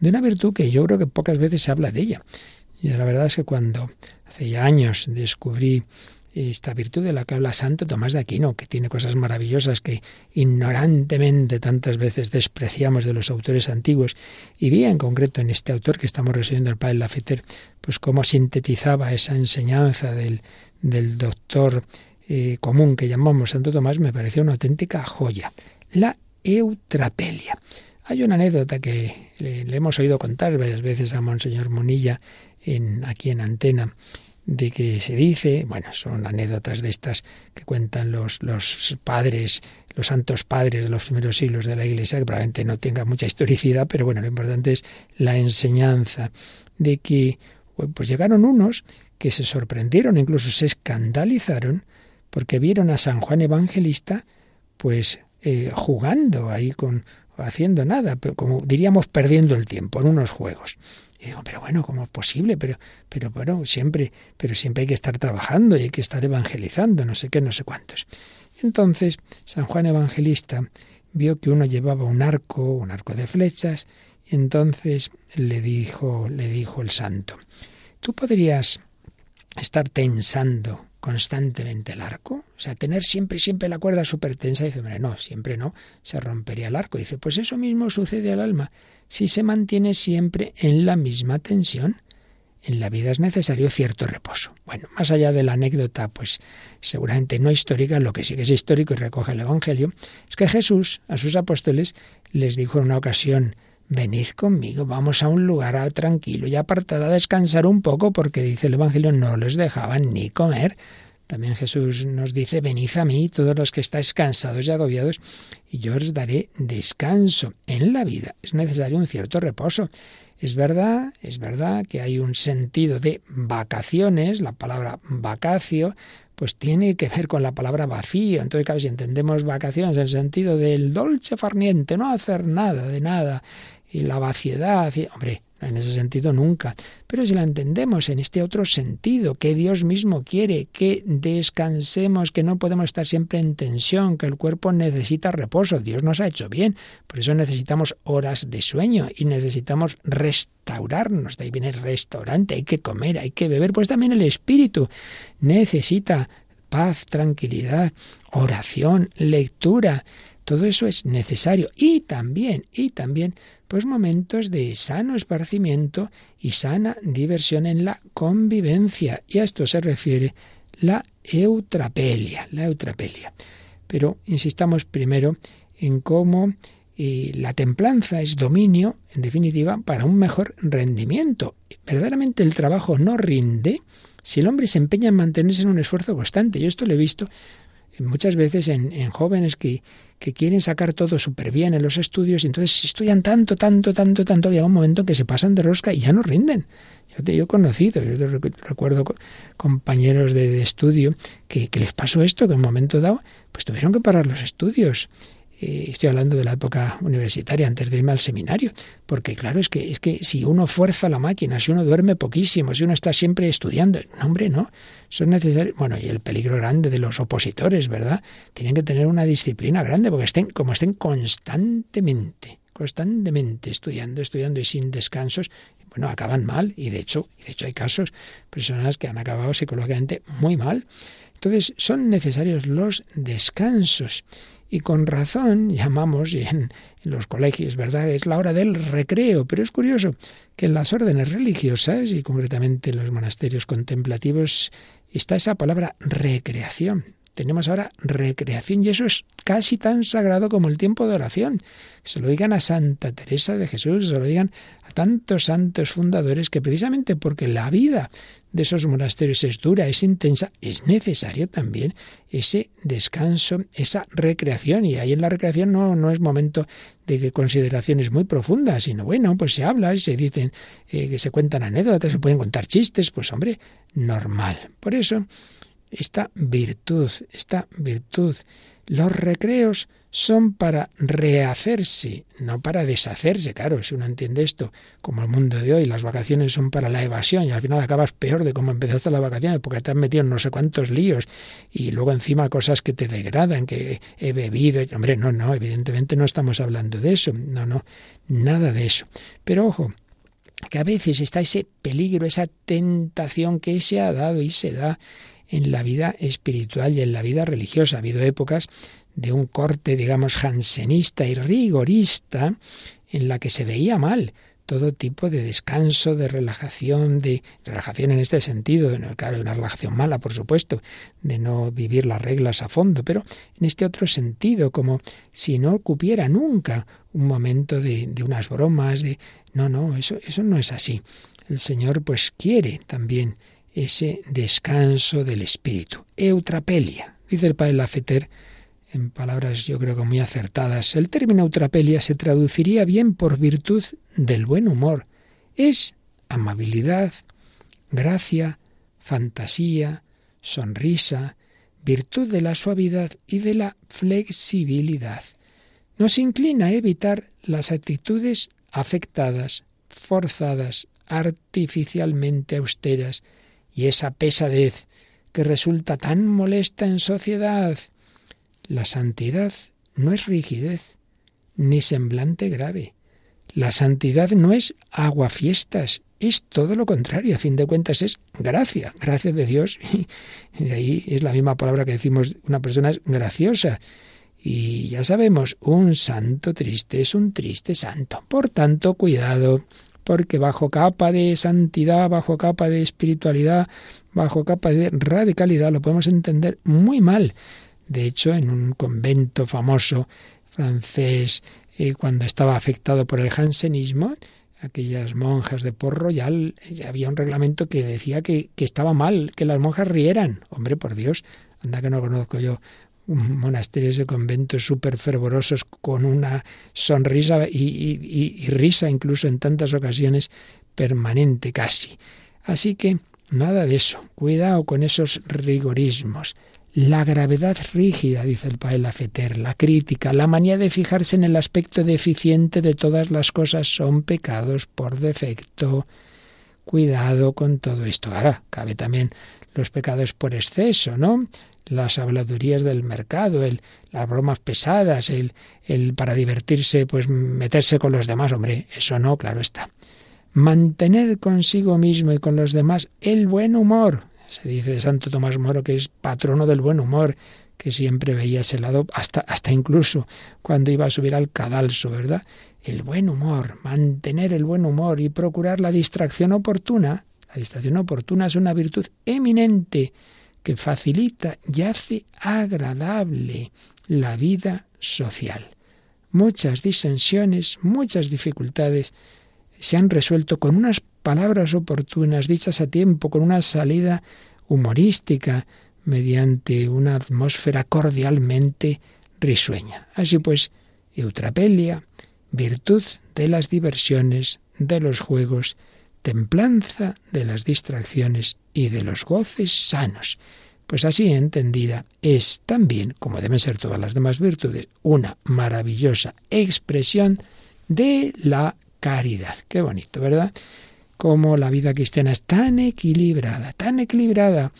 de una virtud que yo creo que pocas veces se habla de ella. Y la verdad es que cuando hace ya años descubrí esta virtud de la que habla Santo Tomás de Aquino, que tiene cosas maravillosas que ignorantemente tantas veces despreciamos de los autores antiguos, y vi en concreto en este autor que estamos recibiendo el padre Lafeter, pues cómo sintetizaba esa enseñanza del, del doctor eh, común que llamamos Santo Tomás, me pareció una auténtica joya. La eutrapelia. Hay una anécdota que le, hemos oído contar varias veces a Monseñor Munilla en, aquí en Antena, de que se dice, bueno, son anécdotas de estas que cuentan los, los padres, los santos padres de los primeros siglos de la Iglesia, que probablemente no tenga mucha historicidad, pero bueno, lo importante es la enseñanza de que pues llegaron unos que se sorprendieron, incluso se escandalizaron, porque vieron a San Juan Evangelista, pues eh, jugando ahí con, haciendo nada, pero como diríamos perdiendo el tiempo en unos juegos. Y digo, pero bueno, ¿cómo es posible? Pero, pero bueno, siempre, pero siempre hay que estar trabajando y hay que estar evangelizando, no sé qué, no sé cuántos. Entonces, San Juan Evangelista vio que uno llevaba un arco, un arco de flechas, y entonces le dijo, le dijo el santo, ¿tú podrías estar tensando constantemente el arco? O sea, tener siempre, siempre la cuerda súper tensa. Dice, hombre, no, siempre no, se rompería el arco. Dice, pues eso mismo sucede al alma. Si se mantiene siempre en la misma tensión, en la vida es necesario cierto reposo. Bueno, más allá de la anécdota, pues seguramente no histórica, lo que sí que es histórico y recoge el Evangelio, es que Jesús a sus apóstoles les dijo en una ocasión, venid conmigo, vamos a un lugar tranquilo y apartado a descansar un poco, porque dice el Evangelio, no les dejaban ni comer. También Jesús nos dice, venid a mí todos los que estáis cansados y agobiados, y yo os daré descanso. En la vida es necesario un cierto reposo. Es verdad, es verdad que hay un sentido de vacaciones, la palabra vacacio, pues tiene que ver con la palabra vacío. Entonces, claro, si entendemos vacaciones en el sentido del dolce farniente, no hacer nada de nada, y la vaciedad, y, hombre, en ese sentido nunca. Pero si la entendemos en este otro sentido, que Dios mismo quiere, que descansemos, que no podemos estar siempre en tensión, que el cuerpo necesita reposo, Dios nos ha hecho bien, por eso necesitamos horas de sueño y necesitamos restaurarnos, de ahí viene el restaurante, hay que comer, hay que beber, pues también el espíritu necesita paz, tranquilidad, oración, lectura, todo eso es necesario. Y también, y también, pues momentos de sano esparcimiento y sana diversión en la convivencia. Y a esto se refiere la eutrapelia, la eutrapelia. pero insistamos primero en cómo eh, la templanza es dominio, en definitiva, para un mejor rendimiento. Verdaderamente el trabajo no rinde si el hombre se empeña en mantenerse en un esfuerzo constante. Yo esto lo he visto muchas veces en, en jóvenes que, que, quieren sacar todo súper bien en los estudios y entonces estudian tanto, tanto, tanto, tanto, que llega un momento que se pasan de rosca y ya no rinden. Yo, te, yo he conocido, yo recuerdo compañeros de, de estudio que, que, les pasó esto, que en un momento dado pues tuvieron que parar los estudios estoy hablando de la época universitaria, antes de irme al seminario, porque claro, es que, es que si uno fuerza la máquina, si uno duerme poquísimo, si uno está siempre estudiando, no, hombre, no, son necesarios, bueno, y el peligro grande de los opositores, ¿verdad? Tienen que tener una disciplina grande, porque estén, como estén constantemente, constantemente estudiando, estudiando y sin descansos, bueno, acaban mal, y de hecho, y de hecho hay casos, personas que han acabado psicológicamente muy mal. Entonces, son necesarios los descansos. Y con razón llamamos, y en, en, los colegios, ¿verdad? Es la hora del recreo, pero es curioso que en las órdenes religiosas, y concretamente en los monasterios contemplativos, está esa palabra recreación. Tenemos ahora recreación y eso es casi tan sagrado como el tiempo de oración. Se lo digan a Santa Teresa de Jesús, se lo digan a tantos santos fundadores que precisamente porque la vida de esos monasterios es dura, es intensa, es necesario también ese descanso, esa recreación. Y ahí en la recreación no, no es momento de consideraciones muy profundas, sino bueno, pues se habla y se dicen eh, que se cuentan anécdotas, se pueden contar chistes, pues hombre, normal. Por eso esta virtud, esta virtud. Los recreos son para rehacerse, no para deshacerse. Claro, si uno entiende esto como el mundo de hoy, las vacaciones son para la evasión y al final acabas peor de cómo empezaste las vacaciones porque te has metido en no sé cuántos líos y luego encima cosas que te degradan, que he bebido. Hombre, no, no, evidentemente no estamos hablando de eso. No, no, nada de eso. Pero ojo, que a veces está ese peligro, esa tentación que se ha dado y se da en la vida espiritual y en la vida religiosa. Ha habido épocas de un corte, digamos, jansenista y rigorista en la que se veía mal todo tipo de descanso, de relajación, de relajación en este sentido, claro, una relajación mala, por supuesto, de no vivir las reglas a fondo, pero en este otro sentido, como si no cupiera nunca un momento de, de unas bromas, de no, no, eso, eso no es así. El Señor pues quiere también ese descanso del espíritu. Eutrapelia, dice el padre Lafeter en palabras yo creo que muy acertadas. El término eutrapelia se traduciría bien por virtud del buen humor. Es amabilidad, gracia, fantasía, sonrisa, virtud de la suavidad y de la flexibilidad. Nos inclina a evitar las actitudes afectadas, forzadas, artificialmente austeras, y esa pesadez que resulta tan molesta en sociedad. La santidad no es rigidez, ni semblante grave. La santidad no es aguafiestas, es todo lo contrario, a fin de cuentas es gracia, gracia de Dios. (laughs) Y de ahí es la misma palabra que decimos, una persona es graciosa. Y ya sabemos, un santo triste es un triste santo. Por tanto, cuidado, porque bajo capa de santidad, bajo capa de espiritualidad, bajo capa de radicalidad, lo podemos entender muy mal. De hecho, en un convento famoso francés, eh, cuando estaba afectado por el jansenismo, aquellas monjas de Port Royal, eh, había un reglamento que decía que, estaba mal que las monjas rieran. Hombre, por Dios, anda que no conozco yo monasterios y conventos súper fervorosos con una sonrisa y, y, risa incluso en tantas ocasiones permanente casi. Así que nada de eso, cuidado con esos rigorismos. La gravedad rígida, dice el padre Lafeter, la crítica, la manía de fijarse en el aspecto deficiente de todas las cosas son pecados por defecto. Cuidado con todo esto. Ahora, cabe también los pecados por exceso, ¿no? las habladurías del mercado, las bromas pesadas, el para divertirse, pues meterse con los demás, hombre, eso no, claro está. Mantener consigo mismo y con los demás el buen humor. Se dice de Santo Tomás Moro que es patrono del buen humor, que siempre veía ese lado, hasta, hasta incluso cuando iba a subir al cadalso, ¿verdad? El buen humor, mantener el buen humor y procurar la distracción oportuna. La distracción oportuna es una virtud eminente que facilita y hace agradable la vida social. Muchas disensiones, muchas dificultades se han resuelto con unas palabras oportunas, dichas a tiempo, con una salida humorística, mediante una atmósfera cordialmente risueña. Así pues, eutrapelia, virtud de las diversiones, de los juegos, templanza de las distracciones y de los goces sanos. Pues así entendida es también, como deben ser todas las demás virtudes, una maravillosa expresión de la caridad. Qué bonito, ¿verdad? Como la vida cristiana es tan equilibrada, tan equilibrada.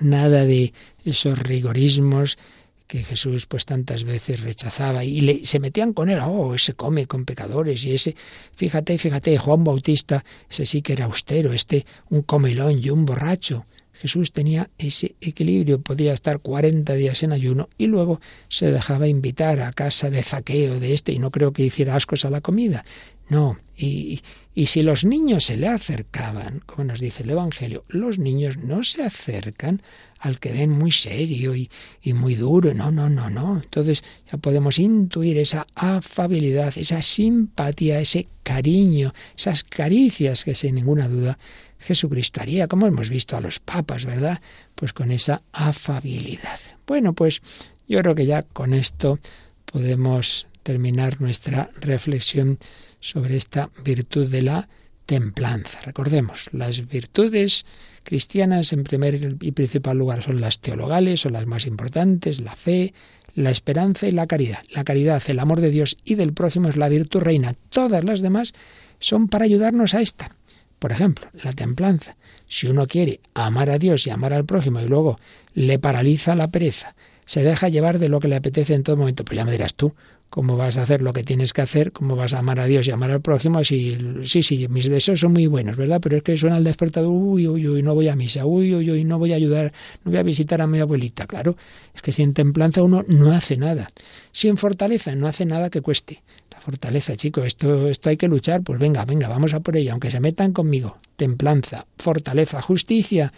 Nada de esos rigorismos que Jesús pues tantas veces rechazaba y le, se metían con él, oh, ese come con pecadores y ese, fíjate, fíjate, Juan Bautista, ese sí que era austero, este un comelón y un borracho. Jesús tenía ese equilibrio, podía estar 40 días en ayuno y luego se dejaba invitar a casa de zaqueo de este y no creo que hiciera ascos a la comida. No, y, y si los niños se le acercaban, como nos dice el Evangelio, los niños no se acercan al que ven muy serio y, y, muy duro. No, no, no, no. Entonces ya podemos intuir esa afabilidad, esa simpatía, ese cariño, esas caricias que sin ninguna duda Jesucristo haría, como hemos visto a los papas, ¿verdad? Pues con esa afabilidad. Bueno, pues yo creo que ya con esto podemos terminar nuestra reflexión sobre esta virtud de la templanza. Recordemos, las virtudes cristianas en primer y principal lugar son las teologales, son las más importantes, la fe, la esperanza y la caridad. La caridad, el amor de Dios y del próximo es la virtud reina. Todas las demás son para ayudarnos a esta. Por ejemplo, la templanza. Si uno quiere amar a Dios y amar al prójimo y luego le paraliza la pereza, se deja llevar de lo que le apetece en todo momento, pues ya me dirás tú, cómo vas a hacer lo que tienes que hacer, cómo vas a amar a Dios y amar al prójimo, si, sí, sí, mis deseos son muy buenos, ¿verdad? Pero es que suena el despertador, uy, uy, uy, no voy a misa, uy, uy, uy, no voy a ayudar, no voy a visitar a mi abuelita, claro, es que sin templanza uno no hace nada, sin fortaleza no hace nada que cueste. Fortaleza, chico, esto, esto hay que luchar, pues venga, venga, vamos a por ello, aunque se metan conmigo. Templanza, fortaleza, justicia,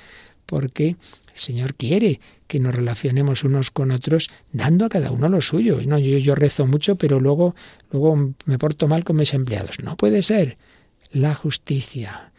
porque el Señor quiere que nos relacionemos unos con otros dando a cada uno lo suyo. No, yo, yo rezo mucho, pero luego, luego me porto mal con mis empleados. No puede ser. La justicia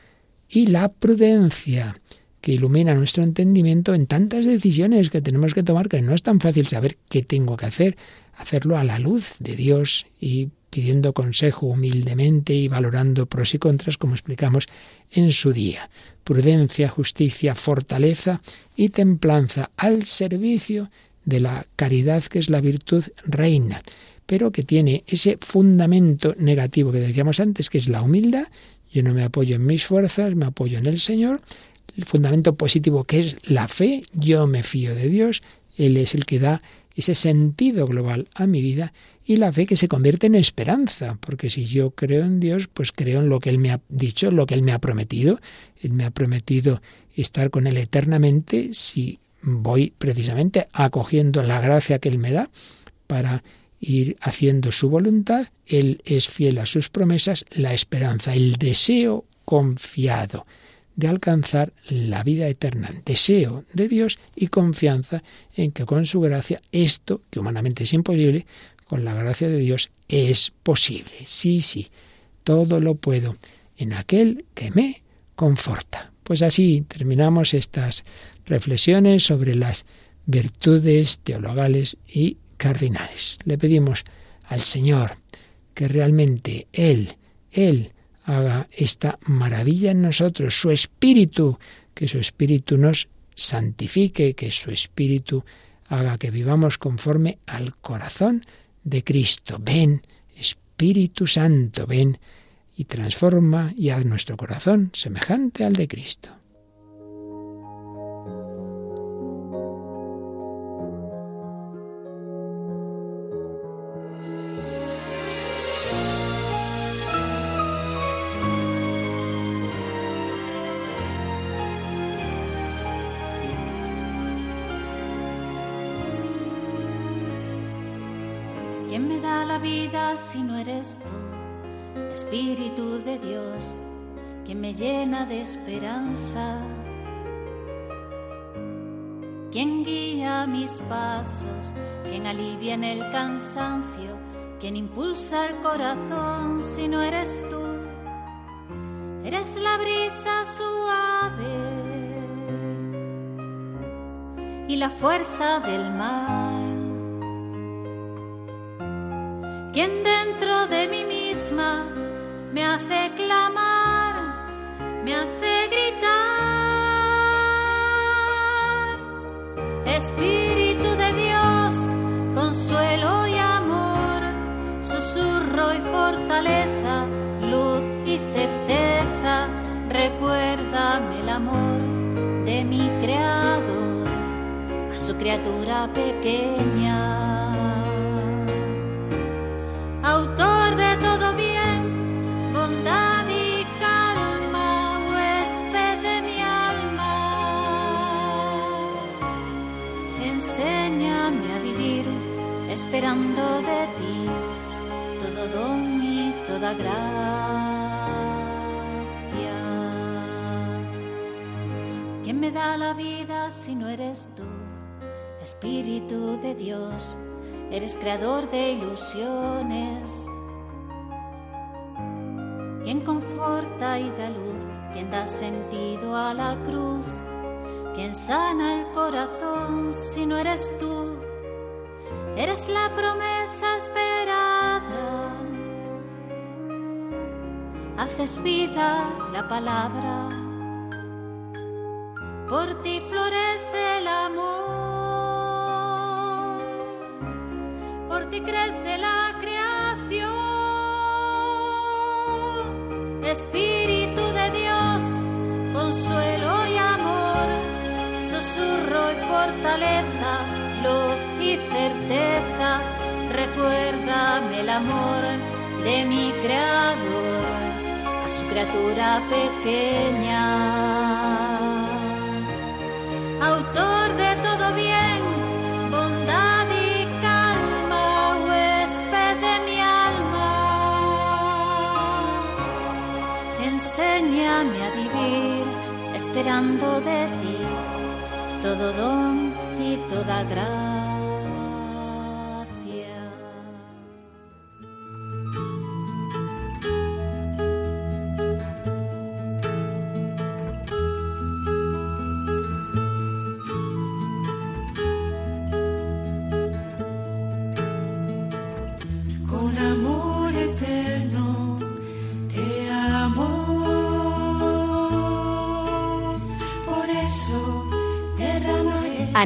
y la prudencia que ilumina nuestro entendimiento en tantas decisiones que tenemos que tomar que no es tan fácil saber qué tengo que hacer, hacerlo a la luz de Dios y pidiendo consejo humildemente y valorando pros y contras como explicamos en su día. Prudencia, justicia, fortaleza y templanza al servicio de la caridad que es la virtud reina, pero que tiene ese fundamento negativo que decíamos antes, que es la humildad. Yo no me apoyo en mis fuerzas, me apoyo en el Señor. El fundamento positivo que es la fe, yo me fío de Dios, Él es el que da ese sentido global a mi vida y la fe que se convierte en esperanza, porque si yo creo en Dios, pues creo en lo que Él me ha dicho, lo que Él me ha prometido. Él me ha prometido estar con Él eternamente si voy precisamente acogiendo la gracia que Él me da para ir haciendo su voluntad. Él es fiel a sus promesas, la esperanza, el deseo confiado de alcanzar la vida eterna, deseo de Dios y confianza en que con su gracia esto, que humanamente es imposible, con la gracia de Dios es posible. Sí, sí, todo lo puedo en aquel que me conforta. Pues así terminamos estas reflexiones sobre las virtudes teologales y cardinales. Le pedimos al Señor que realmente Él, Él haga esta maravilla en nosotros, su espíritu, que su espíritu nos santifique, que su espíritu haga que vivamos conforme al corazón de Cristo. Ven, Espíritu Santo, ven y transforma y haz nuestro corazón semejante al de Cristo. ¿Quién me da la vida si no eres tú, Espíritu de Dios, quien me llena de esperanza? ¿Quién guía mis pasos, quien alivia en el cansancio, quien impulsa el corazón si no eres tú. Eres la brisa suave y la fuerza del mar. Quien dentro de mí misma me hace clamar, me hace gritar. Espíritu de Dios, consuelo y amor, susurro y fortaleza, luz y certeza, recuérdame el amor de mi Creador, a su criatura pequeña. Esperando de ti todo don y toda gracia. ¿Quién me da la vida si no eres tú, Espíritu de Dios? Eres creador de ilusiones. Quien conforta y da luz, quien da sentido a la cruz, quien sana el corazón si no eres tú. Eres la promesa esperada. Haces vida la palabra. Por ti florece el amor. por ti crece la creación. Espíritu de Dios, consuelo y amor, susurro y fortaleza, luz y certeza, recuérdame el amor de mi Creador, a su criatura pequeña. Autor de todo bien, bondad y calma, huésped de mi alma. Enséñame a vivir esperando de ti todo don toda gracia.